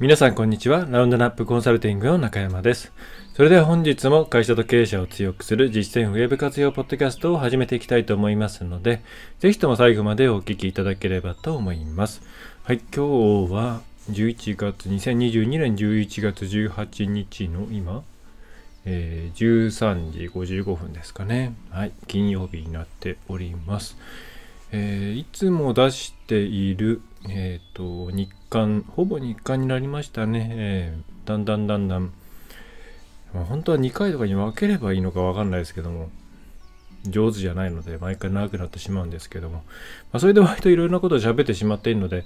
皆さんこんにちは。ラウンドナップコンサルティングの中山です。それでは本日も会社と経営者を強くする実践ウェブ活用ポッドキャストを始めていきたいと思いますので、ぜひとも最後までお聞きいただければと思います。はい、今日は11月、2022年11月18日の今、えー13時55分ですかね。はい、金曜日になっております。えーいつも出している、えー、と日貫ほぼ日刊になりましたね、えーだんだんだんだん、まあ本当は2回とかに分ければいいのか分かんないですけども。上手じゃないので毎回長くなってしまうんですけども、まあ、それで割といろいろなことを喋ってしまっているので、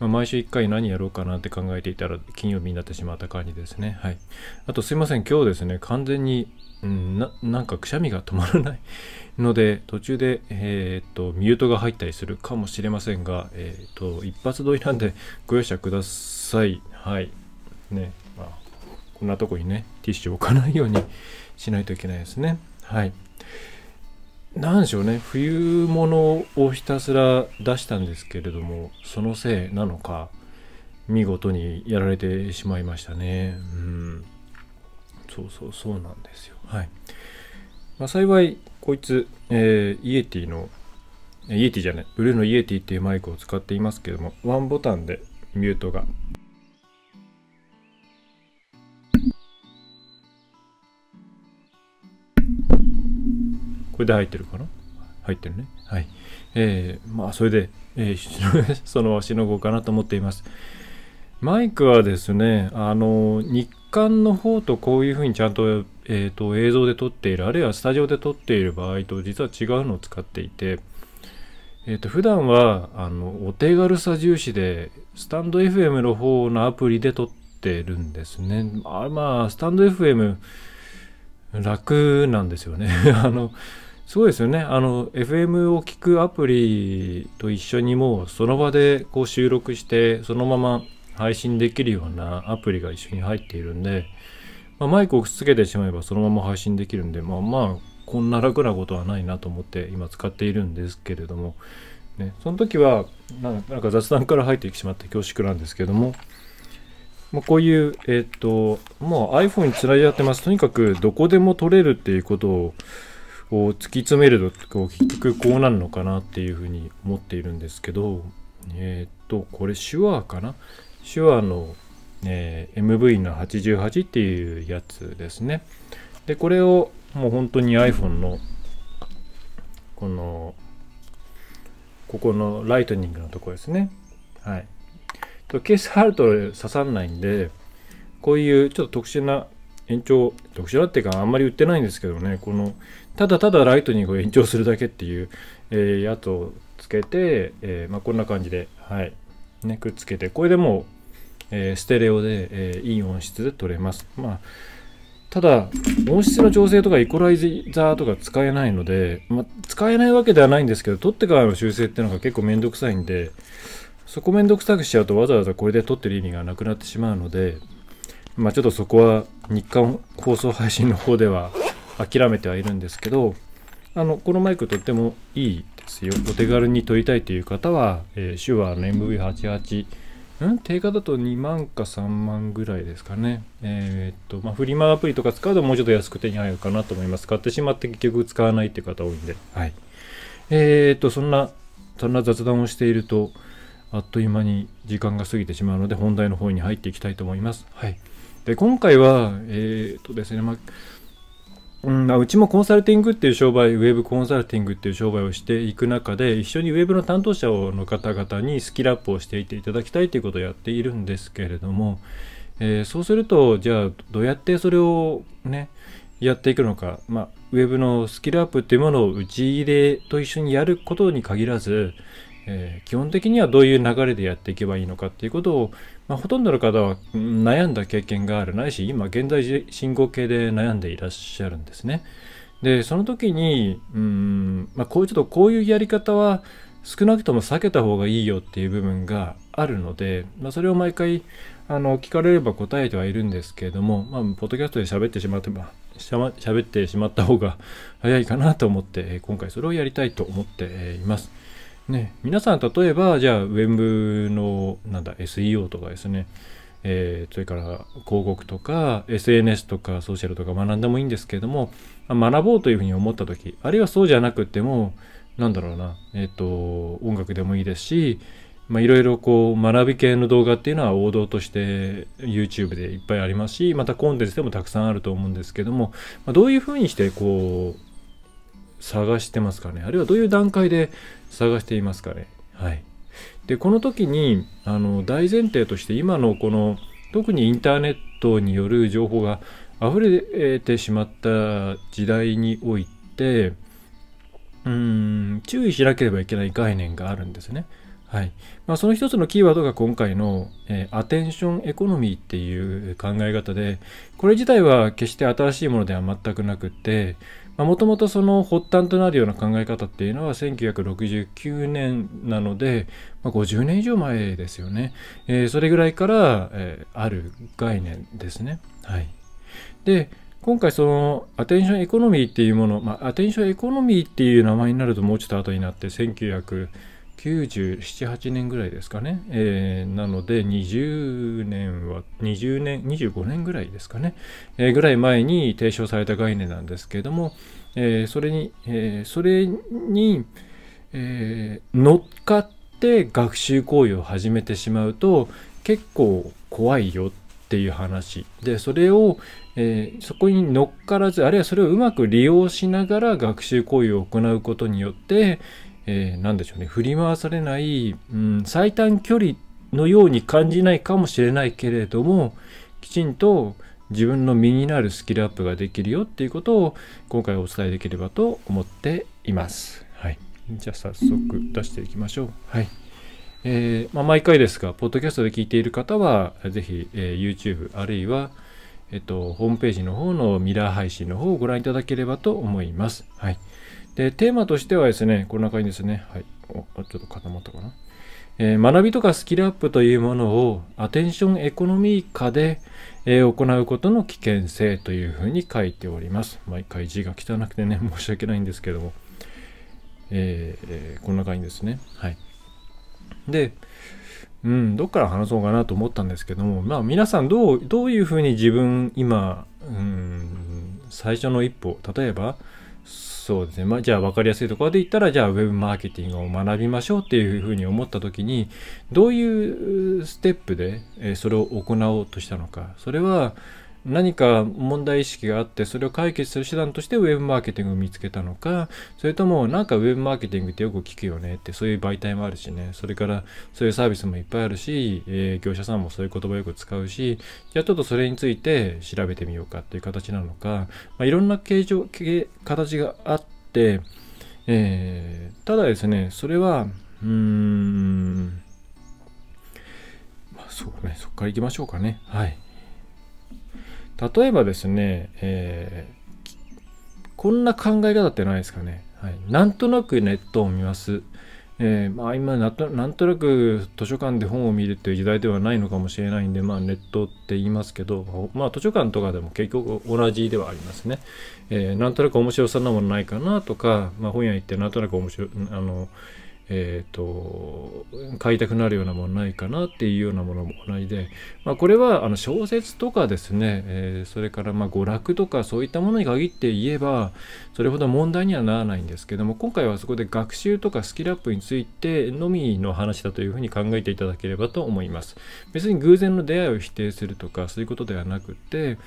まあ、毎週1回何やろうかなって考えていたら金曜日になってしまった感じですね。はい。あとすいません今日ですね完全にうんななんかくしゃみが止まらないので途中で、えー、とミュートが入ったりするかもしれませんが、えー、と一発撮りなんでご容赦ください。はい。ね。まあこんなとこにねティッシュ置かないようにしないといけないですね。はい。なんでしょうね。冬物をひたすら出したんですけれどもそのせいなのか見事にやられてしまいましたね。うん。そうそうそうなんですよ。はい。まあ、幸いこいつ、えーイエティのイエティじゃない。ブルーのイエティっていうマイクを使っていますけどもワンボタンでミュートがこれで入ってるかな？入ってるねはいえー、まあそれで、えー そのしのごうかなと思っていますマイクはですね、あの、日刊の方とこういうふうにちゃんと,、えー、と映像で撮っている、あるいはスタジオで撮っている場合と実は違うのを使っていて、えー、と普段はあのお手軽さ重視で、スタンド FM の方のアプリで撮ってるんですね。あまあ、スタンド FM 楽なんですよね。あのすごいですよね。あの、FM を聞くアプリと一緒にもうその場でこう収録して、そのまま配信できるようなアプリが一緒に入っているんで、まあ、マイクをくっつけてしまえばそのまま配信できるんで、まあまあ、こんな楽なことはないなと思って今使っているんですけれども、ね、その時はなんか雑談から入ってきてしまって恐縮なんですけども、まあ、こういう、えっ、と、もう iPhone につないじゃってます。とにかくどこでも撮れるっていうことをこう突き詰めるとこう結局こうなるのかなっていうふうに思っているんですけど、えっ、と、これ手話かな？手話の、えー MV の88っていうやつですね。で、これをもう本当に iPhone のこのここのライトニングのところですね。はい。とケース貼ると刺さんないんで、こういうちょっと特殊な延長、特殊なっていうかあんまり売ってないんですけどね、このただただライトニングを延長するだけっていう、えーやつをつけて、えーまあ、こんな感じで、はい、ね、くっつけて、これでもう、えステレオで、えいい音質で撮れます。まあ、ただ、音質の調整とかイコライザーとか使えないので、まあ、使えないわけではないんですけど、撮ってからの修正っていうのが結構めんどくさいんで、そこめんどくさくしちゃうとわざわざこれで撮ってる意味がなくなってしまうので、まあちょっとそこは日刊放送配信の方では諦めてはいるんですけど、あの、このマイクとってもいいですよ。お手軽に撮りたいという方は、えー手話の MV88、ん？定価だと2万か3万ぐらいですかね。えーっと、まあフリマアプリとか使うともうちょっと安く手に入るかなと思います。買ってしまって結局使わないっていう方多いんで。はい。えーっと、そんな、そんな雑談をしていると、あっという間に時間が過ぎてしまうので本題の方に入っていきたいと思います。はい。で、今回は、えーっとですね、まあ、うんあ、うちもコンサルティングっていう商売、ウェブコンサルティングっていう商売をしていく中で、一緒にウェブの担当者の方々にスキルアップをしていっていただきたいということをやっているんですけれども、えーそうすると、じゃあ、どうやってそれをね、やっていくのか、まあ、ウェブのスキルアップっていうものを打ち入れと一緒にやることに限らず、えー基本的にはどういう流れでやっていけばいいのかっていうことを、まあ、ほとんどの方は悩んだ経験があるないし今現在進行形で悩んでいらっしゃるんですね。でその時にうん、まあ、こういうちょっとこういうやり方は少なくとも避けた方がいいよっていう部分があるので、まあ、それを毎回あの聞かれれば答えてはいるんですけれども、まあ、ポッドキャストで喋ってしまってばしゃま喋ってしまった方が早いかなと思って、今回それをやりたいと思っています。ね、皆さん例えばじゃあウェブのなんだ SEO とかですね、えー、それから広告とか SNS とかソーシャルとか学んでもいいんですけれども、学ぼうというふうに思った時あるいはそうじゃなくてもなんだろうな、えっ、ー、と音楽でもいいですしまあ、いろいろこう学び系の動画っていうのは王道として YouTube でいっぱいありますしまたコンテンツでもたくさんあると思うんですけども、まあ、どういうふうにしてこう探してますかね。あるいはどういう段階で探していますかね。はい。でこの時にあの大前提として今のこの特にインターネットによる情報が溢れてしまった時代においてうん注意しなければいけない概念があるんですね。はい。まあ、その一つのキーワードが今回の、えー、アテンションエコノミーっていう考え方でこれ自体は決して新しいものでは全くなくてもともとその発端となるような考え方っていうのは1969年なので、まあ、50年以上前ですよね、えー、それぐらいから、えー、ある概念ですね。はい、で今回そのアテンションエコノミーっていうもの、まあ、アテンションエコノミーっていう名前になるともうちょっと後になって1900 97、8年ぐらいですかね。えー、なので、20年は、20年、25年ぐらいですかね。えー、ぐらい前に提唱された概念なんですけれども、えー、それに、えそれに、え乗っかって学習行為を始めてしまうと、結構怖いよっていう話。で、それを、えそこに乗っからず、あるいはそれをうまく利用しながら学習行為を行うことによって、えー、何でしょうね振り回されない、うん、最短距離のように感じないかもしれないけれどもきちんと自分の身になるスキルアップができるよっていうことを今回お伝えできればと思っています。はい、じゃあ早速出していきましょう。はいえーまあ、毎回ですが、ポッドキャストで聞いている方は、ぜひ、えー、YouTube あるいは、えっと、ホームページの方のミラー配信の方をご覧いただければと思います。はい。で、テーマとしてはですね、こんな感じですね。はい。おちょっと固まったかな。えー、学びとかスキルアップというものをアテンションエコノミー化で、えー、行うことの危険性というふうに書いております。毎回字が汚くてね、申し訳ないんですけども。えー、えー、こんな感じですね。はい。で、うん、どっから話そうかなと思ったんですけども、まあ皆さんどう、どういうふうに自分今、うん、最初の一歩、例えば、そうですね。まあ、じゃあ分かりやすいところで言ったら、じゃあ Web マーケティングを学びましょうっていうふうに思った時に、どういうステップでそれを行おうとしたのか。それは、何か問題意識があってそれを解決する手段としてウェブマーケティングを見つけたのかそれともなんかウェブマーケティングってよく聞くよねってそういう媒体もあるしね。それからそういうサービスもいっぱいあるし、えー、業者さんもそういう言葉よく使うしじゃあちょっとそれについて調べてみようかっていう形なのか、まあ、いろんな形状形があって、えー、ただですねそれはうーんまあそうねそこから行きましょうかねはい例えばですね、えー、こんな考え方ってないですかね。はい、なんとなくネットを見ます。えー、まあ、今なんとなく図書館で本を見るっていう時代ではないのかもしれないんで、まあ、ネットって言いますけど、まあ、図書館とかでも結局同じではありますね。えー、なんとなく面白そうなものないかなとか、まあ、本屋行ってなんとなく面白いあのえーと、買いたくなるようなものないかなっていうようなものも同じで、まあ、これはあの小説とかですね、えー、それからま娯楽とかそういったものに限って言えばそれほど問題にはならないんですけども今回はそこで学習とかスキルアップについてのみの話だというふうに考えていただければと思います。別に偶然の出会いを否定するとかそういうことではなくて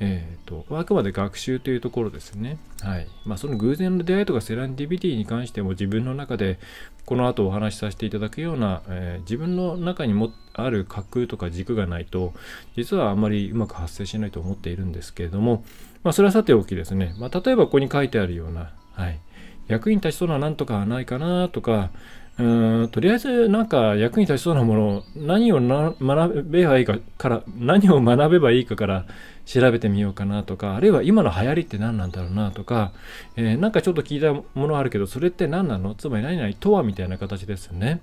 えーと、あくまで学習というところですね。はい。まあ、その偶然の出会いとかセランディビティに関しても自分の中でこの後お話しさせていただくような、えー、自分の中にもある架空とか軸がないと実はあまりうまく発生しないと思っているんですけれども、まあ、それはさておきですね、まあ、例えばここに書いてあるような、はい、役に立ちそうな何とかはないかなとかうんとりあえずなんか役に立ちそうなもの何を学べばいいかから何を学べばいいかから調べてみようかなとかあるいは今の流行りって何なんだろうなとか、えー、なんかちょっと聞いたものあるけどそれって何なの？つまり何々とはみたいな形ですね、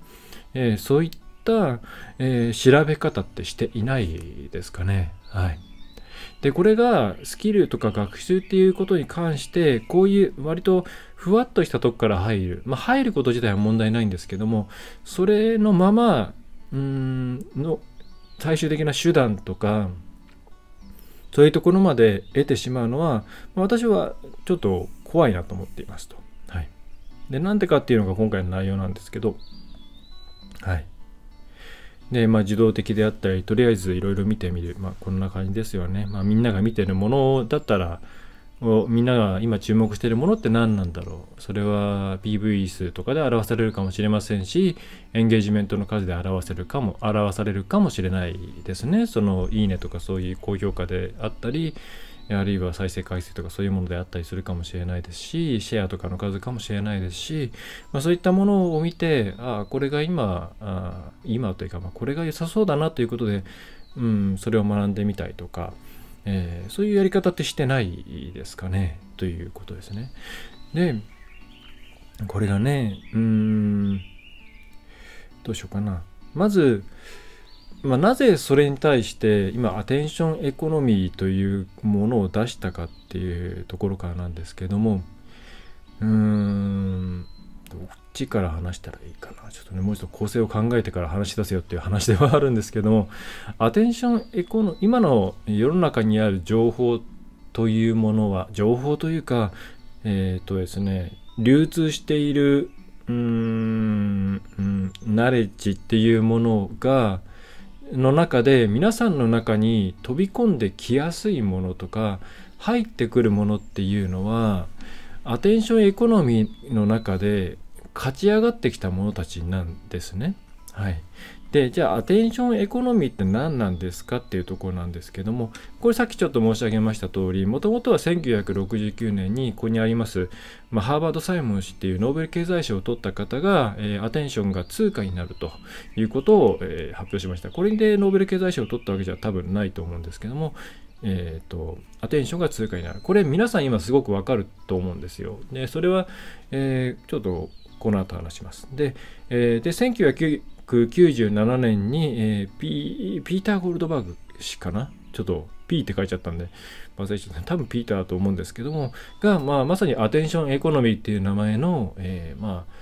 えー、そういった、えー、調べ方ってしていないですかね。はい。でこれがスキルとか学習っていうことに関してこういう割とふわっとしたとこから入る。まあ、入ること自体は問題ないんですけども、それのまま、うんの、最終的な手段とかそういうところまで得てしまうのは、私はちょっと怖いなと思っていますと。はい、でなんでかっていうのが今回の内容なんですけど、はい。で、まあ、自動的であったり、とりあえずいろいろ見てみる。まあ、こんな感じですよね。まあ、みんなが見てるものだったら、をみんなが今注目しているものって何なんだろう？それは PV 数とかで表されるかもしれませんしエンゲージメントの数で表せるかも表されるかもしれないですね。そのいいねとかそういう高評価であったりあるいは再生回数とかそういうものであったりするかもしれないですしシェアとかの数かもしれないですし、まあ、そういったものを見てああこれが今あ今というか、まあ、これが良さそうだなということで、うん、それを学んでみたいとかえー、そういうやり方ってしてないですかねということですね。で、これがね、うーん、どうしようかな。まず、まあ、なぜそれに対して今アテンションエコノミーというものを出したかっていうところからなんですけどもうーんどっちから話したらいいかな。ちょっとねもう一度構成を考えてから話し出せよっていう話ではあるんですけどもアテンションエコノ今の世の中にある情報というものは情報というかえっ、ー、とですね流通しているうーんナレッジっていうものがの中で皆さんの中に飛び込んできやすいものとか入ってくるものっていうのはアテンションエコノミーの中で勝ち上がってきた者たちなんですね。はい、でじゃあアテンションエコノミーって何なんですかっていうところなんですけどもこれさっきちょっと申し上げました通りもともとは1969年にここにあります、まあ、ハーバード・サイモン氏っていうノーベル経済賞を取った方が、えー、アテンションが通貨になるということを、えー、発表しましたこれでノーベル経済賞を取ったわけじゃ多分ないと思うんですけどもえーと、アテンションが通貨になる。これ皆さん今すごくわかると思うんですよ。で、それは、えー、ちょっとこの後話します。で、えー、で1997年に、えー、ピピーター・ゴールドバーグ氏かな？ちょっと P って書いちゃったんで、忘れちゃった。多分ピーターだと思うんですけども、が、まあ、まさにアテンションエコノミーっていう名前の、えー、まあ、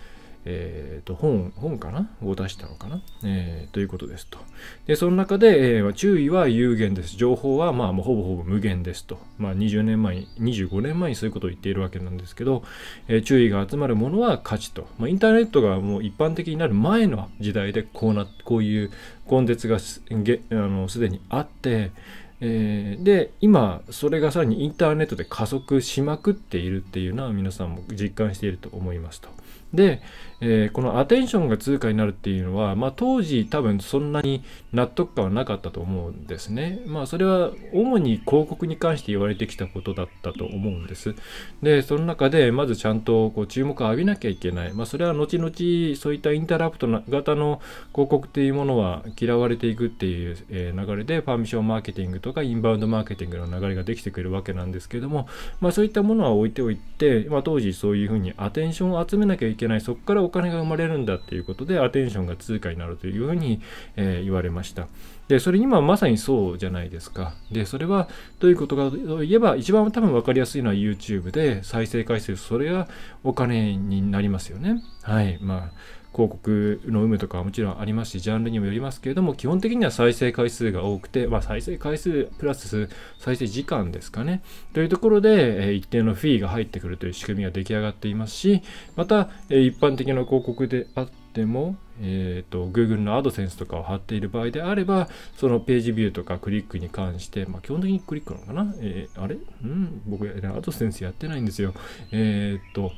えー、と本本かな？を出したのかな、えー、ということですと。で、その中で、えー、注意は有限です。情報は、まあ、もうほぼほぼ無限ですと。まあ、20年前に、25年前にそういうことを言っているわけなんですけど、えー、注意が集まるものは価値と。まあ、インターネットがもう一般的になる前の時代でこうな、こういう根絶がすあのすでにあって、えー、で今それがさらにインターネットで加速しまくっているっていうのは皆さんも実感していると思いますと。で、えー、このアテンションが通貨になるっていうのは、まあ、当時多分そんなに納得感はなかったと思うんですね。まあそれは主に広告に関して言われてきたことだったと思うんです。で、その中でまずちゃんとこう注目を浴びなきゃいけない。まあそれは後々そういったインタラプト型の広告っていうものは嫌われていくっていう、流れでパーミッションマーケティングとかインバウンドマーケティングの流れができてくるわけなんですけども、まあそういったものは置いておいて、まあ当時そういうふうにアテンションを集めなきゃいけない、そこからお金が生まれるんだっていうことでアテンションが通貨になるというふうに、えー、言われました。で、それ今まさにそうじゃないですか。で、それはどういうことかといえば、一番多分分かりやすいのは YouTube で再生回数、それがお金になりますよね。はい。まあ広告の有無とかはもちろんありますし、ジャンルにもよりますけれども、基本的には再生回数が多くて、まあ、再生回数プラス再生時間ですかね。というところで、え一定のフィーが入ってくるという仕組みが出来上がっていますし、また、え一般的な広告であっても、えーと、Google の AdSense とかを貼っている場合であれば、そのページビューとかクリックに関して、まあ、基本的にクリックなのかな、えー、あれ？うん、僕、ね、AdSense やってないんですよ。えっ、ー、と、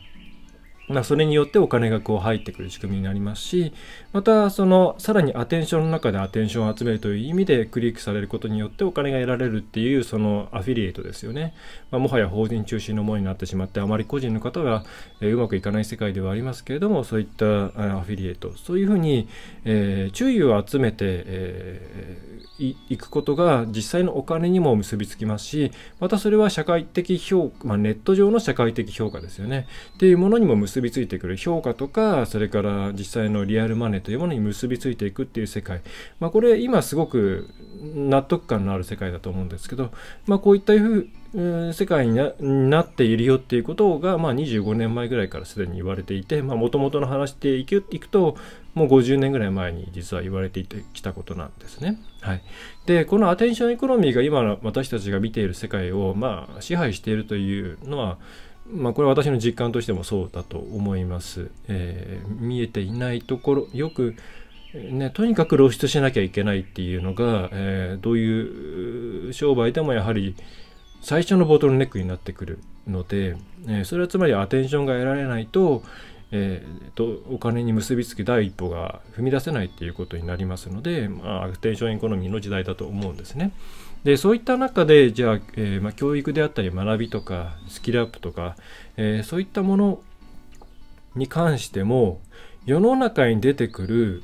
それによってお金がこう入ってくる仕組みになりますし、またそのさらにアテンションの中でアテンションを集めるという意味でクリックされることによってお金が得られるっていうそのアフィリエイトですよね。まあ、もはや法人中心のものになってしまってあまり個人の方は、え、うまくいかない世界ではありますけれどもそういったアフィリエイト。そういうふうに、えー、注意を集めて、えー、いくことが実際のお金にも結びつきますしまたそれは社会的評価、まあ、ネット上の社会的評価ですよね。っていうものにも結結びついてくる評価とかそれから実際のリアルマネーというものに結びついていくっていう世界、まあ、これ今すごく納得感のある世界だと思うんですけど、まあ、こういったふう世界になっているよっていうことが、まあ、25年前ぐらいからすでに言われていてもともとの話でいくいくともう50年ぐらい前に実は言われてきたことなんですね。はい、でこのアテンションエコノミーが今の私たちが見ている世界を、まあ、支配しているというのはまあ、これは私の実感としてもそうだと思います。えー、見えていないところよくね、とにかく露出しなきゃいけないっていうのが、えー、どういう商売でもやはり最初のボトルネックになってくるので、えー、それはつまりアテンションが得られないと,、えー、とお金に結びつき第一歩が踏み出せないっていうことになりますので、まあ、アテンションエコノミーの時代だと思うんですね。でそういった中でじゃあ、えーま、教育であったり学びとかスキルアップとか、えー、そういったものに関しても世の中に出てくる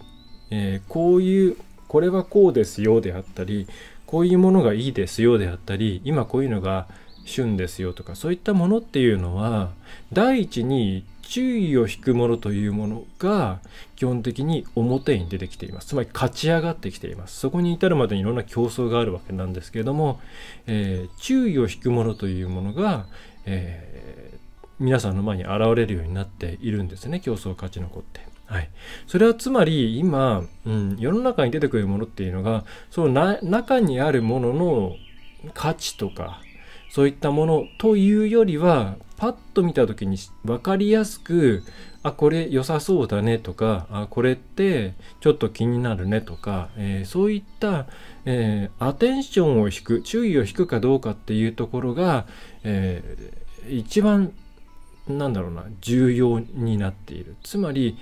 えー、こういうこれはこうですよであったりこういうものがいいですよであったり今こういうのが旬ですよとかそういったものっていうのは第一に注意を引くものというものが基本的に表に出てきています。つまり勝ち上がってきています。そこに至るまでにいろんな競争があるわけなんですけれども、えー、注意を引くものというものが、えー、皆さんの前に現れるようになっているんですね。競争勝ち残って。はい、それはつまり今、うん、世の中に出てくるものっていうのがその中にあるものの価値とかそういったものというよりはパッと見た時に分かりやすくあこれ良さそうだねとかあこれってちょっと気になるねとか、えー、そういった、えー、アテンションを引く注意を引くかどうかっていうところが、えー、一番なんだろうな重要になっている。つまり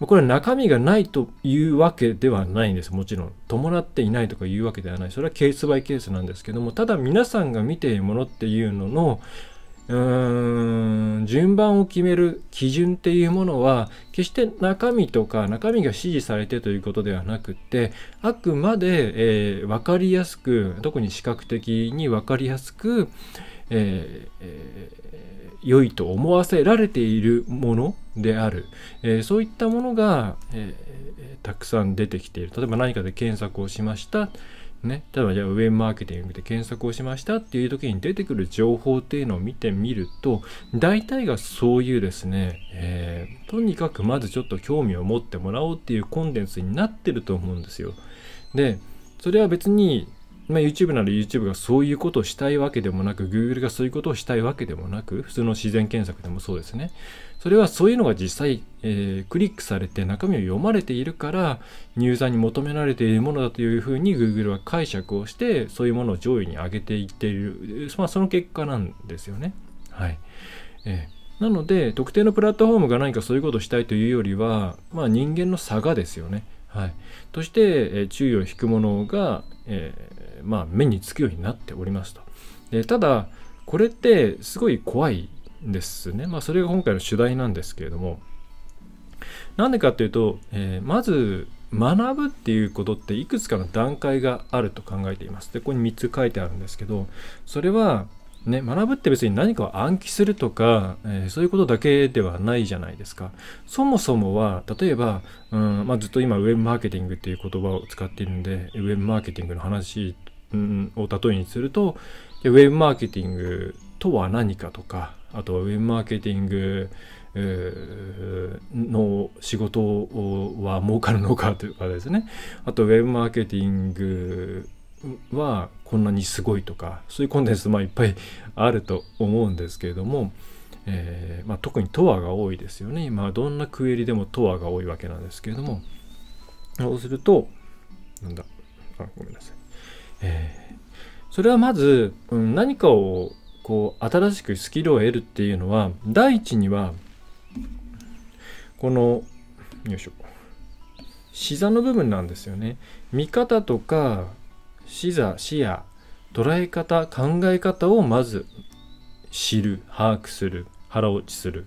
これは中身がないというわけではないんです。もちろん。伴っていないとかいうわけではない。それはケースバイケースなんですけどもただ皆さんが見ているものっていうののうーん順番を決める基準っていうものは決して中身とか中身が指示されてということではなくってあくまで、えー、分かりやすく特に視覚的に分かりやすく、えーえー、良いと思わせられているものである、えー、そういったものが、えー、たくさん出てきている。例えば何かで検索をしました。ね、例えばじゃあウェブマーケティングで検索をしましたっていう時に出てくる情報っていうのを見てみると大体がそういうですね、えー、とにかくまずちょっと興味を持ってもらおうっていうコンテンツになってると思うんですよ。でそれは別にまあ、YouTube なら YouTube がそういうことをしたいわけでもなく Google がそういうことをしたいわけでもなく普通の自然検索でもそうですねそれはそういうのが実際、えー、クリックされて中身を読まれているからユーザーに求められているものだというふうに Google は解釈をしてそういうものを上位に上げていっている、まあ、その結果なんですよね。はい、えー、なので特定のプラットフォームが何かそういうことをしたいというよりは、まあ、人間の差がですよね。はい、として、えー、注意を引くものが、えまあ、目につくようになっておりますと。でただこれってすごい怖いですね。まあそれが今回の主題なんですけれどもなんでかっていうと、えー、まず学ぶっていうことっていくつかの段階があると考えています。でここに3つ書いてあるんですけどそれはね、学ぶって別に何かを暗記するとか、えー、そういうことだけではないじゃないですか。そもそもは、例えば、うんまあ、ずっと今ウェブマーケティングっていう言葉を使っているんで、ウェブマーケティングの話、を例えにすると、ウェブマーケティングとは何かとか、あとはウェブマーケティング、の仕事は儲かるのかというかですね。あとウェブマーケティングはこんなにすごいとかそういうコンテンツまあいっぱいあると思うんですけれども、えー、まあ、特にトアが多いですよね。今どんなクエリでもトアが多いわけなんですけれどもそうするとなんだ？あごめんなさい、えー、それはまず、うん、何かをこう新しくスキルを得るっていうのは第一にはこのよいしょ。視座の部分なんですよね。見方とか視座視野捉え方考え方をまず知る把握する腹落ちする。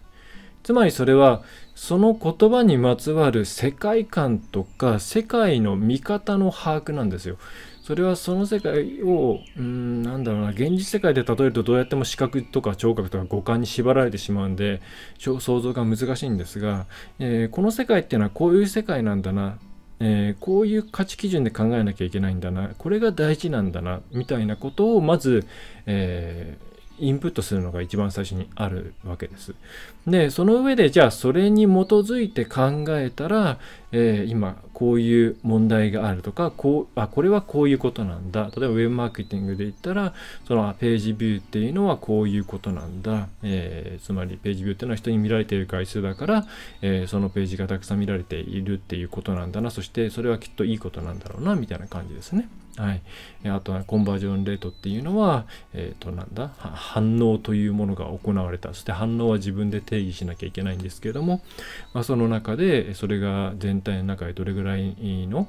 つまりそれはその言葉にまつわる世界観とか世界の見方の把握なんですよ。それはその世界をうんなんだろうな現実世界で例えるとどうやっても視覚とか聴覚とか五感に縛られてしまうんで想像が難しいんですが、えー、この世界っていうのはこういう世界なんだなえー、こういう価値基準で考えなきゃいけないんだなこれが大事なんだなみたいなことをまず、えーインプットするのが一番最初にあるわけです。で、その上でじゃあそれに基づいて考えたら、えー、今こういう問題があるとか、こう、あ、これはこういうことなんだ。例えばウェブマーケティングで言ったら、そのページビューっていうのはこういうことなんだ。えー、つまりページビューっていうのは人に見られている回数だから、えー、そのページがたくさん見られているっていうことなんだな。そしてそれはきっといいことなんだろうな、みたいな感じですね。はい、あとはコンバージョンレートっていうのは、えっ、ー、となんだ？反応というものが行われた。そして反応は自分で定義しなきゃいけないんですけれども、まあ、その中でそれが全体の中でどれぐらいの、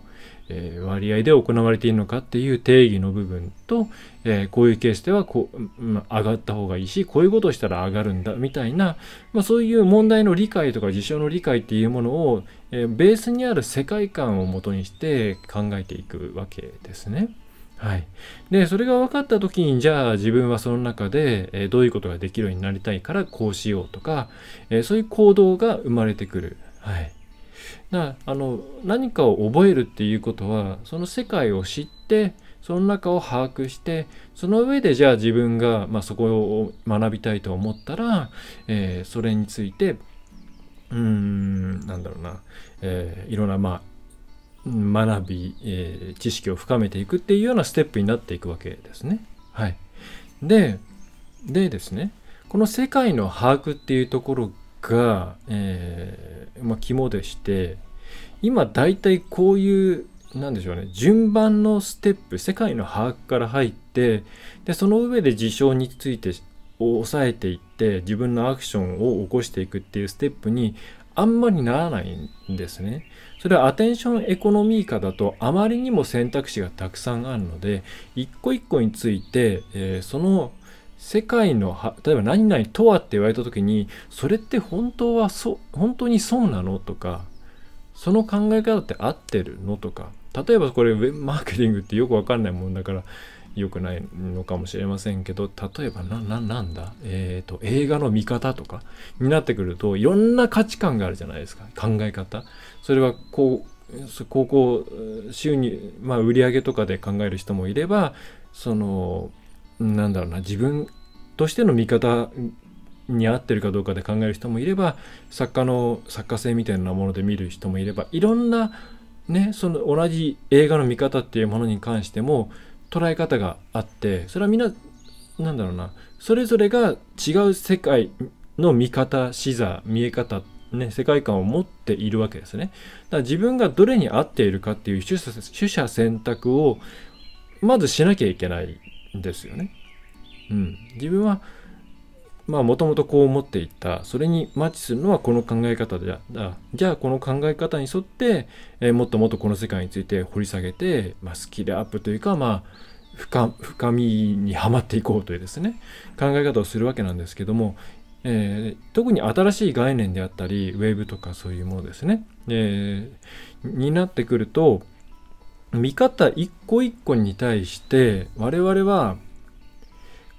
え、割合で行われているのかっていう定義の部分と、え、こういうケースではこう、ま、上がった方がいいしこういうことをしたら上がるんだみたいな、まあ、そういう問題の理解とか事象の理解っていうものを、え、ベースにある世界観をもとにして考えていくわけですね。はい、でそれが分かった時にじゃあ自分はその中で、え、どういうことができるようになりたいからこうしようとか、え、そういう行動が生まれてくる。はい、だあの何かを覚えるっていうことはその世界を知ってその中を把握してその上でじゃあ自分が、まあ、そこを学びたいと思ったら、えー、それについてうんなんだろうな、えー、いろんなまあ学び、えー、知識を深めていくっていうようなステップになっていくわけですね。はい。で、でですね、この世界の把握っていうところが、えー、まあ、肝でして、今大体こういう、なんでしょうね、順番のステップ、世界の把握から入って、で、その上で事象についてを抑えていって、自分のアクションを起こしていくっていうステップにあんまりならないんですね。それはアテンションエコノミー化だとあまりにも選択肢がたくさんあるので一個一個について、えー、その世界の例えば何々とはって言われた時にそれって本当はそ本当にそうなのとかその考え方って合ってるのとか例えばこれウェブマーケティングってよくわかんないもんだから良くないのかもしれませんけど例えばなななんだ、えーと、映画の見方とかになってくるといろんな価値観があるじゃないですか。考え方。それはこう高校収入、まあ、売り上げとかで考える人もいればそのなんだろうな自分としての見方に合ってるかどうかで考える人もいれば作家の作家性みたいなもので見る人もいればいろんなねその同じ映画の見方っていうものに関しても捉え方があってそれはみんななんだろうなそれぞれが違う世界の見方視座見え方ね、世界観を持っているわけですね。だから自分がどれに合っているかっていう取捨選択をまずしなきゃいけないですよね。うん。自分はまあもともとこう思っていたそれにマッチするのはこの考え方でだじゃあこの考え方に沿って、えー、もっともっとこの世界について掘り下げて、まあ、スキルアップというかまあ深深みにはまっていこうというですね考え方をするわけなんですけども、えー、特に新しい概念であったりウェブとかそういうものですね、えー、になってくると見方一個一個に対して我々は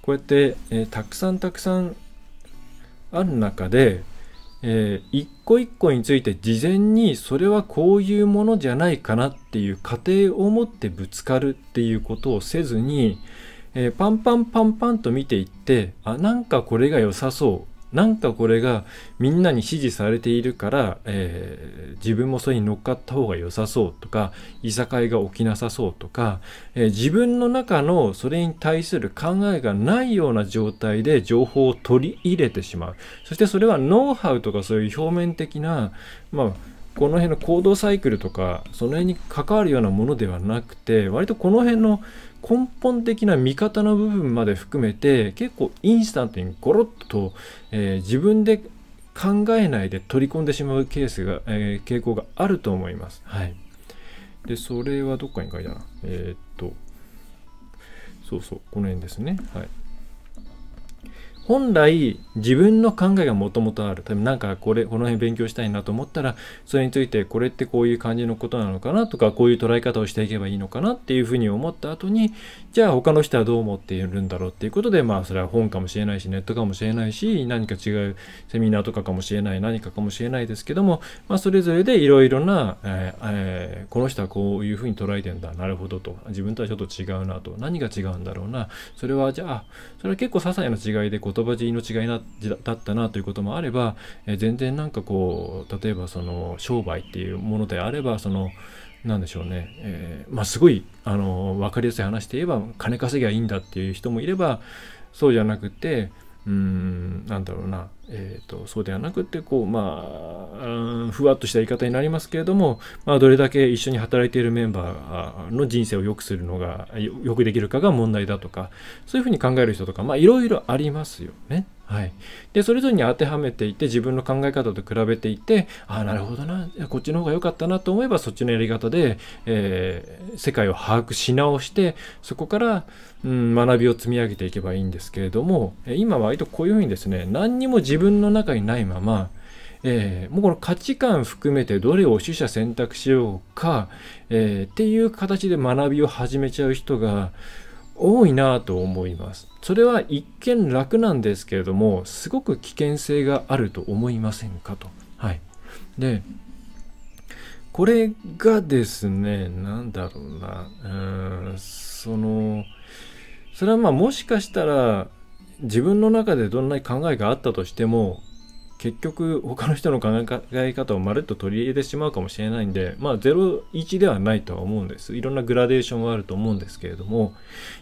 こうやって、えー、たくさんたくさんある中で、えー、一個一個について事前にそれはこういうものじゃないかなっていう過程を持ってぶつかるっていうことをせずに、えー、パンパンパンパンと見ていってあなんかこれが良さそう。なんかこれがみんなに支持されているから、えー、自分もそれに乗っかった方が良さそうとかいさかいが起きなさそうとか、えー、自分の中のそれに対する考えがないような状態で情報を取り入れてしまう。そしてそれはノウハウとかそういう表面的なまあこの辺の行動サイクルとかその辺に関わるようなものではなくて割とこの辺の根本的な見方の部分まで含めて結構インスタントにゴロッと、えー、自分で考えないで取り込んでしまうケースが、えー、傾向があると思います。はい。で、それはどっかに書いたな。えー、っと、そうそう、この辺ですね。はい。本来自分の考えがもともとある。多分なんかこれこの辺勉強したいなと思ったらそれについてこれってこういう感じのことなのかなとかこういう捉え方をしていけばいいのかなっていうふうに思った後にじゃあ他の人はどう思っているんだろうっていうことでまあそれは本かもしれないしネットかもしれないし何か違うセミナーとかかもしれない何かかもしれないですけども、まあ、それぞれでいろいろな、えーえー、この人はこういうふうに捉えてんだ。なるほどと。自分とはちょっと違うなと。何が違うんだろうな。それはじゃあそれは結構些細な違いで言葉尻の違いなだったなということもあれば、え、全然なんかこう例えばその商売っていうものであればそのなんでしょうね、えー、まあ、すごいあの分かりやすい話で言えば金稼ぎゃいいんだっていう人もいればそうじゃなくてうんなんだろうな、えーと、そうではなくてこうまあふわっとした言い方になりますけれども、まあ、どれだけ一緒に働いているメンバーの人生を良くするのがよくできるかが問題だとかそういうふうに考える人とかまあいろいろありますよね。はい、でそれぞれに当てはめていて自分の考え方と比べていてああなるほどなこっちの方が良かったなと思えばそっちのやり方で、えー、世界を把握し直してそこから、うん、学びを積み上げていけばいいんですけれども今は割とこういうふうにですね何にも自自分の中にないままえー、もうこの価値観含めてどれを取捨選択しようか、えー、っていう形で学びを始めちゃう人が多いなと思います。それは一見楽なんですけれども、すごく危険性があると思いませんかと。はい。で、これがですね、なんだろうな、うん、その、それはまあもしかしたら自分の中でどんなに考えがあったとしても、結局他の人の考え方をまるっと取り入れてしまうかもしれないんでまあ01ではないとは思うんです。いろんなグラデーションはあると思うんですけれども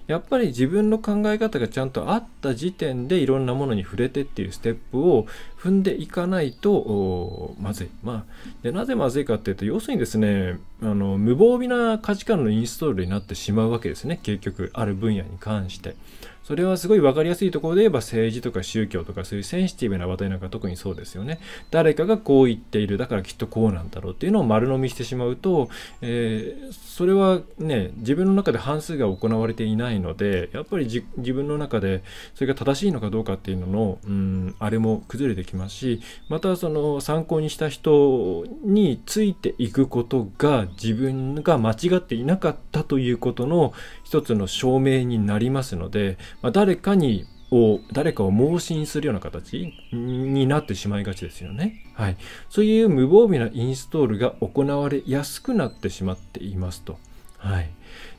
やっぱり自分の考え方がちゃんとあった時点でいろんなものに触れてっていうステップを踏んでいかないとまずい。まあでなぜまずいかっていうと要するにですねあの無防備な価値観のインストールになってしまうわけですね。結局ある分野に関して。それはすごい分かりやすいところで言えば政治とか宗教とかそういうセンシティブな話題なんか特にそうですよね。誰かがこう言っている、だからきっとこうなんだろうっていうのを丸飲みしてしまうと、えー、それはね、自分の中で半数が行われていないので、やっぱり自分の中でそれが正しいのかどうかっていうのの、うん、あれも崩れてきますし、またその参考にした人についていくことが自分が間違っていなかったということの一つの証明になりますので、まあ、誰かにを誰かを盲信するような形になってしまいがちですよね。はい。そういう無防備なインストールが行われやすくなってしまっていますと。はい。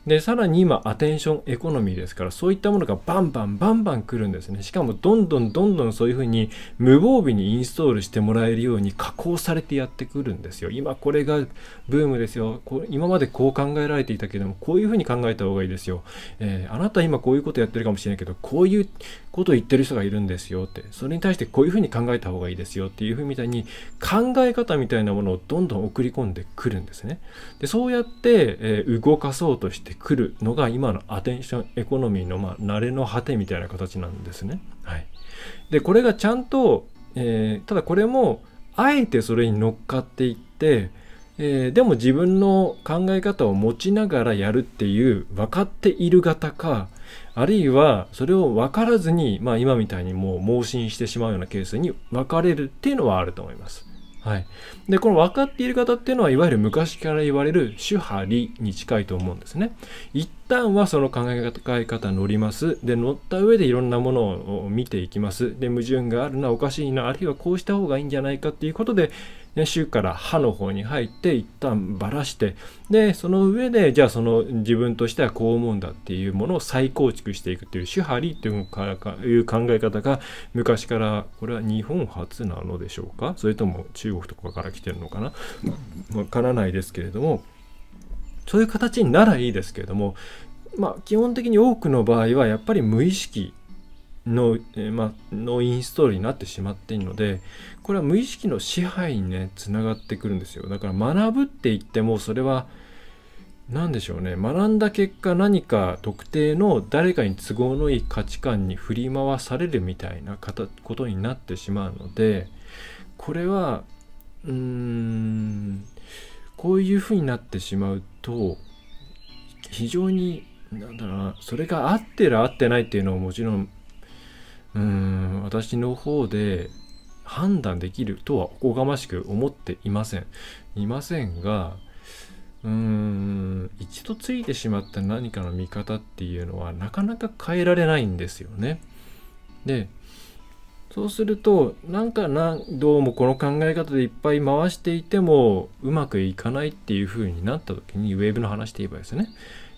で、さらに今、アテンションエコノミーですから、そういったものがバンバンバンバン来るんですね。しかも、どんどんどんどんそういうふうに無防備にインストールしてもらえるように加工されてやってくるんですよ。今、これがブームですよ。こ今までこう考えられていたけども、こういうふうに考えた方がいいですよ。えー、あなた今こういうことやってるかもしれないけど、こういうことを言ってる人がいるんですよって。それに対してこういうふうに考えた方がいいですよっていうふうみたいに、考え方みたいなものをどんどん送り込んでくるんですね。で、そうやって、えー、動かそうとしてくるのが今のアテンションエコノミーの、まあ、慣れの果てみたいな形なんですね。はい、でこれがちゃんと、えー、ただこれもあえてそれに乗っかっていって、えー、でも自分の考え方を持ちながらやるっていう分かっている型かあるいはそれを分からずに、まあ、今みたいにもう盲信してしまうようなケースに分かれるっていうのはあると思います。はい。で、この分かっている方っていうのは、いわゆる昔から言われる主派理に近いと思うんですね。一旦はその考え方乗ります。で、乗った上でいろんなものを見ていきます。で、矛盾があるな、おかしいな、あるいはこうした方がいいんじゃないかっていうことで、ね、週から歯の方に入って一旦ばらしてでその上でじゃあその自分としてはこう思うんだっていうものを再構築していくっていう手張りっていう考え方が昔からこれは日本初なのでしょうか？それとも中国とかから来てるのかな？わからないですけれども。そういう形にならいいですけれども。まあ基本的に多くの場合はやっぱり無意識の,、え、ま、のインストールになってしまっているのでこれは無意識の支配にねつながってくるんですよ。だから学ぶって言ってもそれは何でしょうね。学んだ結果何か特定の誰かに都合のいい価値観に振り回されるみたいなことになってしまうのでこれはうーんこういうふうになってしまうと非常になんだろうなそれが合ってる合ってないっていうのはもちろんうん私の方で判断できるとはおこがましく思っていません。いませんがうーん一度ついてしまった何かの見方っていうのはなかなか変えられないんですよね。でそうするとなんかなどうもこの考え方でいっぱい回していてもうまくいかないっていう風になった時にウェーブの話で言えばですね。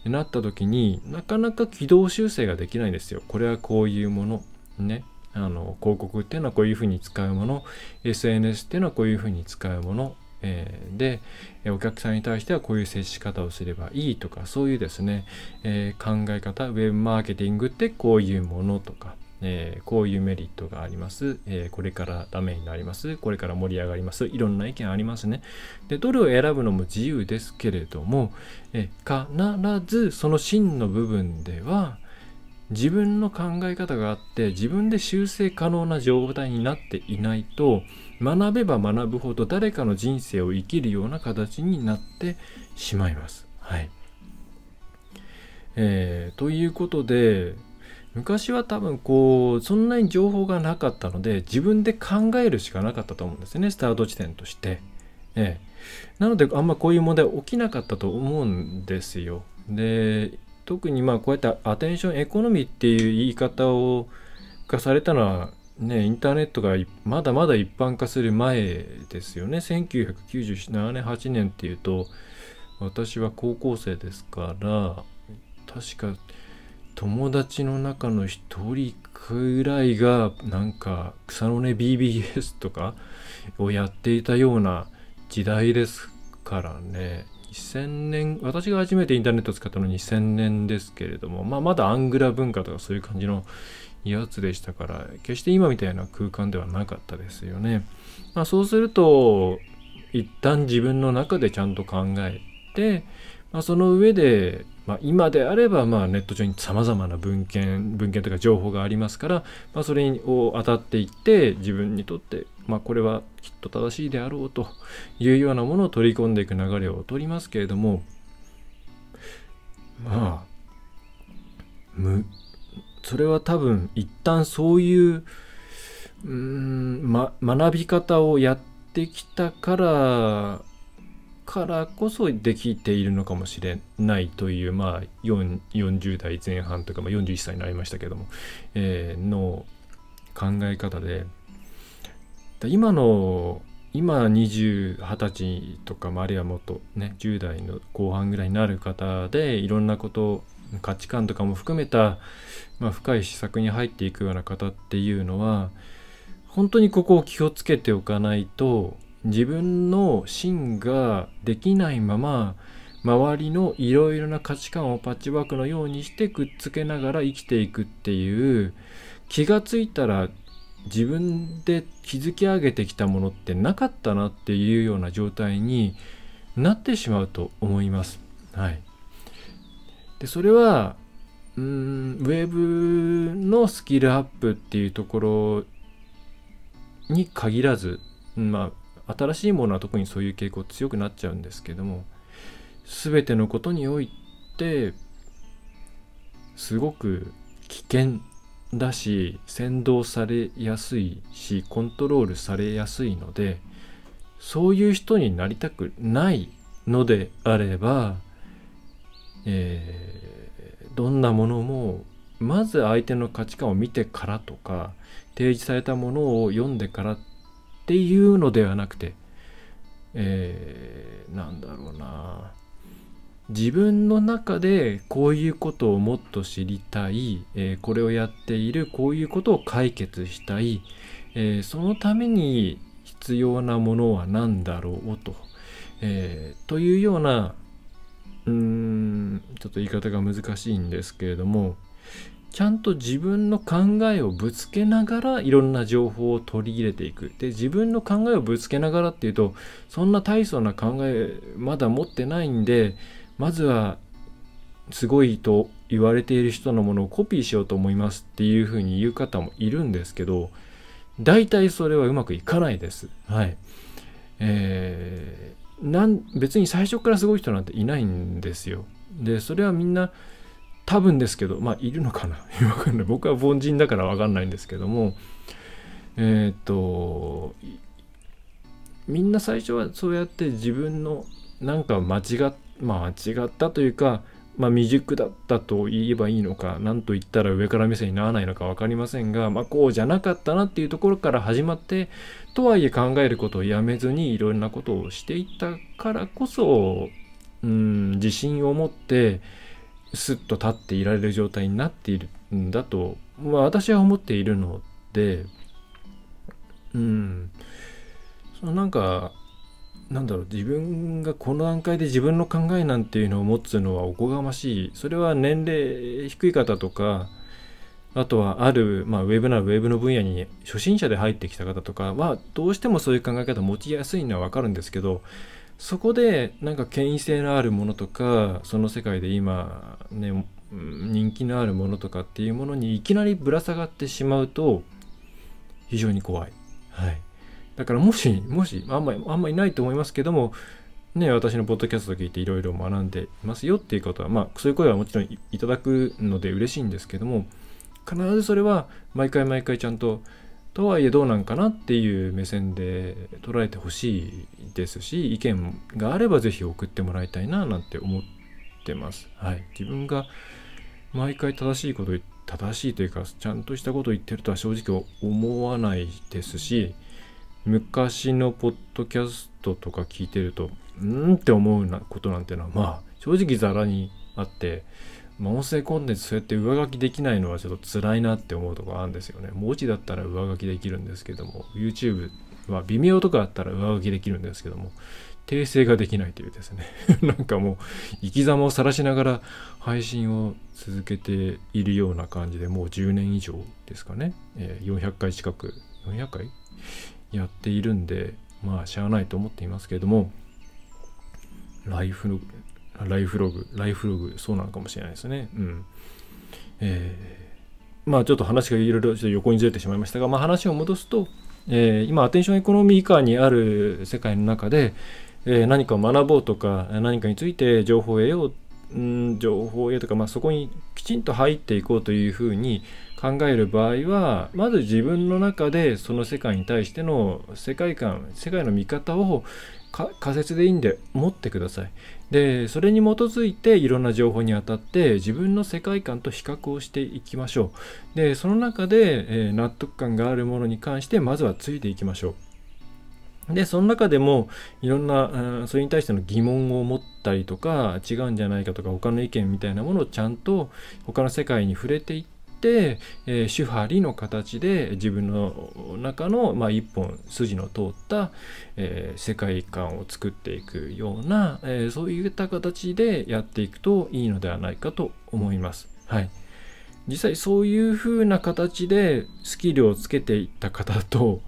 なった時になかなか軌道修正ができないんですよ。これはこういうもの。ねあの広告っていうのはこういう風に使うもの SNS っていうのはこういう風に使うものえー、でお客さんに対してはこういう接し方をすればいいとかそういうですね、えー、考え方ウェブマーケティングってこういうものとかえー、こういうメリットがあります、えー、これからダメになります、これから盛り上がります、いろんな意見ありますね。で、どれを選ぶのも自由ですけれども、えー、必ずその真の部分では、自分の考え方があって自分で修正可能な状態になっていないと学べば学ぶほど誰かの人生を生きるような形になってしまいます。はい。えー、ということで昔は多分こうそんなに情報がなかったので自分で考えるしかなかったと思うんですねスタート地点として、ええ、なのであんまこういう問題起きなかったと思うんですよで特にまあこうやってアテンションエコノミーっていう言い方をがされたのはねインターネットがまだまだ一般化する前ですよね。1997年8年っていうと私は高校生ですから確か友達の中の一人くらいがなんか草の根 BBS とかをやっていたような時代ですからね。2000年私が初めてインターネットを使ったの2000年ですけれども、まあ、まだアングラ文化とかそういう感じのやつでしたから決して今みたいな空間ではなかったですよね、まあ、そうすると一旦自分の中でちゃんと考えて、まあ、その上でまあ、今であればまあネット上にさまざまな文献文献とか情報がありますから、まあ、それを当たっていって自分にとって、まあ、これはきっと正しいであろうというようなものを取り込んでいく流れを取りますけれどもまあむそれは多分一旦そういううん、ま、学び方をやってきたからからこそできているのかもしれないという、まあ、40代前半とか、まあ、41歳になりましたけども、えー、の考え方で今の今20、20歳とか、まあ、あるいはもっとね10代の後半ぐらいになる方でいろんなこと価値観とかも含めた、まあ、深い施策に入っていくような方っていうのは本当にここを気をつけておかないと自分の芯ができないまま周りのいろいろな価値観をパッチワークのようにしてくっつけながら生きていくっていう気がついたら自分で築き上げてきたものってなかったなっていうような状態になってしまうと思います。はい、でそれはうんウェブのスキルアップっていうところに限らず、まあ、新しいものは特にそういう傾向強くなっちゃうんですけども全てのことにおいてすごく危険だし先導されやすいしコントロールされやすいのでそういう人になりたくないのであれば、えー、どんなものもまず相手の価値観を見てからとか提示されたものを読んでからっていうのではなくて、えー、なんだろうな。自分の中でこういうことをもっと知りたい、えー、これをやっているこういうことを解決したい、えー、そのために必要なものは何だろうと、えー、というようなうーんちょっと言い方が難しいんですけれどもちゃんと自分の考えをぶつけながらいろんな情報を取り入れていく。で、自分の考えをぶつけながらっていうと、そんな大層な考えまだ持ってないんで、まずはすごいと言われている人のものをコピーしようと思いますっていうふうに言う方もいるんですけど、大体それはうまくいかないです。はい。えー、なん別に最初からすごい人なんていないんですよ。で、それはみんな多分ですけどまあいるのかな？わかんない僕は凡人だからわかんないんですけどもえっ、とみんな最初はそうやって自分のなんか間違っまあ違ったというかまあ、未熟だったと言えばいいのか何と言ったら上から目線にならないのか分かりませんが、まあ、こうじゃなかったなっていうところから始まってとはいえ考えることをやめずにいろんなことをしていったからこそうん自信を持ってスッと立っていられる状態になっているんだと、まあ、私は思っているのでうん。そのなんかなんだろう自分がこの段階で自分の考えなんていうのを持つのはおこがましいそれは年齢低い方とかあとはある、まあ、ウェブならウェブの分野に初心者で入ってきた方とかはどうしてもそういう考え方持ちやすいのはわかるんですけどそこでなんか権威性のあるものとかその世界で今ね人気のあるものとかっていうものにいきなりぶら下がってしまうと非常に怖い。はいだからもし、もし、あんまり、あんまりないと思いますけども、ね、私のポッドキャストを聞いていろいろ学んでいますよっていうことは、まあ、そういう声はもちろんいただくので嬉しいんですけども、必ずそれは毎回毎回ちゃんと、とはいえどうなんかなっていう目線で捉えてほしいですし、意見があればぜひ送ってもらいたいななんて思ってます。はい。自分が毎回正しいこと正しいというか、ちゃんとしたことを言ってるとは正直思わないですし、昔のポッドキャストとか聞いてるとうんって思うなことなんてのはまあ正直ザラにあって、まあ、音声コンテンツそうやって上書きできないのはちょっと辛いなって思うとこあるんですよね。文字だったら上書きできるんですけども YouTube は微妙とかあったら上書きできるんですけども訂正ができないというですね。なんかもう生き様を晒しながら配信を続けているような感じでもう10年以上ですかね、えー、400回近く。400回？やっているんでまあしゃあないと思っていますけれどもライフログライフログライフログそうなのかもしれないですね。うん。えー、まあちょっと話がいろいろ横にずれてしまいましたが、まあ、話を戻すと、えー、今アテンションエコノミー以下にある世界の中で、えー、何かを学ぼうとか何かについて情報を得よう、ん、情報を得ようとか、まあ、そこにきちんと入っていこうというふうに考える場合はまず自分の中でその世界に対しての世界観世界の見方を仮説でいいんで持ってください。でそれに基づいていろんな情報にあたって自分の世界観と比較をしていきましょう。でその中で、えー、納得感があるものに関してまずはついていきましょう。でその中でもいろんなそれに対しての疑問を持ったりとか違うんじゃないかとか他の意見みたいなものをちゃんと他の世界に触れていって、えー、主張の形で自分の中の、まあ、一本筋の通った、えー、世界観を作っていくような、えー、そういった形でやっていくといいのではないかと思います。はい。実際そういう風な形でスキルをつけていった方と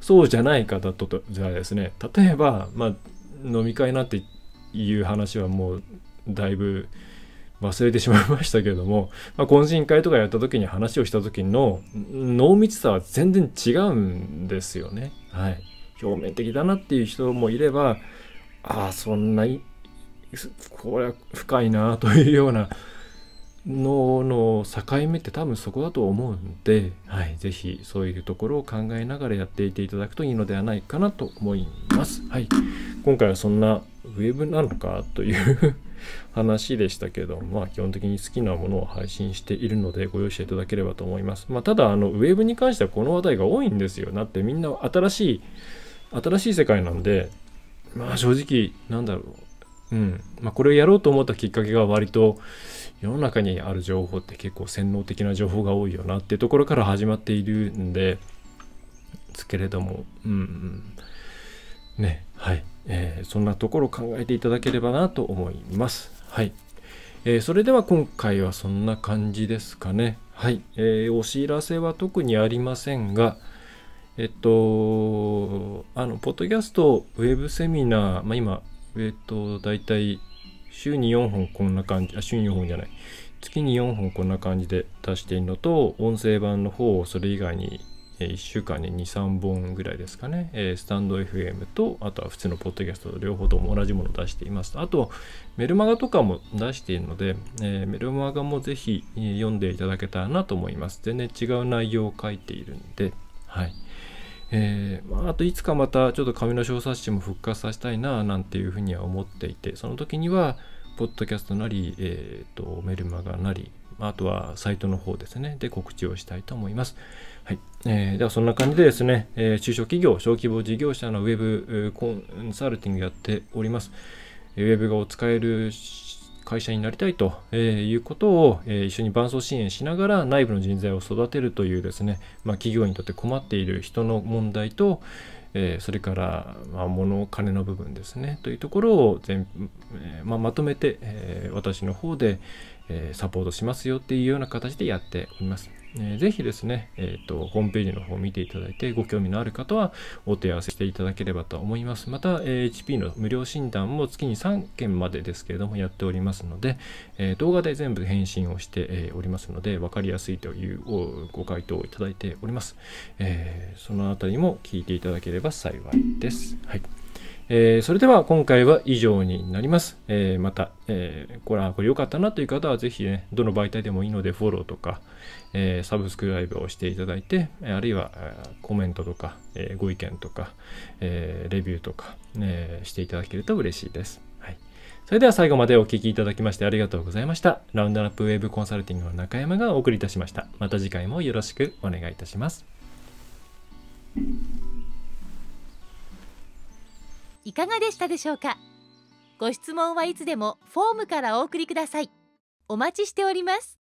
そうじゃない方とじゃあですね例えば、まあ、飲み会なんていう話はもうだいぶ忘れてしまいましたけれども、まあ、懇親会とかやった時に話をした時の濃密さは全然違うんですよね。はい。表面的だなっていう人もいれば、ああ、そんな、これは深いなというようなのの境目って多分そこだと思うんで、はい、ぜひそういうところを考えながらやっていていただくといいのではないかなと思います。はい。今回はそんなウェブなのかという話でしたけど、まあ基本的に好きなものを配信しているのでご容赦いただければと思います。まあただ、あの、ウェブに関してはこの話題が多いんですよ。だってみんな新しい、新しい世界なんで、まあ正直、なんだろう。うん。まあこれをやろうと思ったきっかけが割と、世の中にある情報って結構洗脳的な情報が多いよなっていうところから始まっているんで、ですけれども、うん、うん。ね、はい。えー、そんなところを考えていただければなと思います。はい。えー、それでは今回はそんな感じですかね。はい。えー、お知らせは特にありませんが、えっと、あの、ポッドキャスト、ウェブセミナー、まあ、今、えっと、だいたい週に4本こんな感じ、あ、週に4本じゃない。月に4本こんな感じで出しているのと、音声版の方をそれ以外に、1週間に23本ぐらいですかね、スタンド FM とあとは普通のポッドキャストと両方とも同じものを出しています。あとメルマガとかも出しているので、メルマガもぜひ読んでいただけたらなと思います。全然違う内容を書いているんで。はい。えー、まあ、あといつかまたちょっと紙の小冊子も復活させたいななんていうふうには思っていてその時にはポッドキャストなり、えーと、メルマガなりあとはサイトの方ですね。で告知をしたいと思います。はいえー、ではそんな感じでですね、えー、中小企業小規模事業者のウェブコンサルティングやっております。ウェブがを使える会社になりたいとえいうことをえ一緒に伴走支援しながら内部の人材を育てるというですね、まあ、企業にとって困っている人の問題と、えそれから、まあ、物金の部分ですねというところを全、えまあ、まとめて、え私の方で、えサポートしますよっていうような形でやっております。えー、ぜひですね、えーと、ホームページの方を見ていただいて、ご興味のある方はお手合わせしていただければと思います。また、えー、HP の無料診断も月に3件までですけれどもやっておりますので、えー、動画で全部返信をして、えー、おりますので、分かりやすいというご回答をいただいております。えー、そのあたりも聞いていただければ幸いです。はい。えー、それでは今回は以上になります。えー、また、えー、これはこれ良かったなという方はぜひね、どの媒体でもいいのでフォローとか、えサブスクライブをしていただいて、あるいはコメントとか、えご意見とか、えレビューとか、えしていただけると嬉しいです。はい。それでは最後までお聴きいただきましてありがとうございました。ラウンドアップウェブコンサルティングの中山がお送りいたしました。また次回もよろしくお願いいたします。いかがでしたでしょうか？ご質問はいつでもフォームからお送りくださいお待ちしております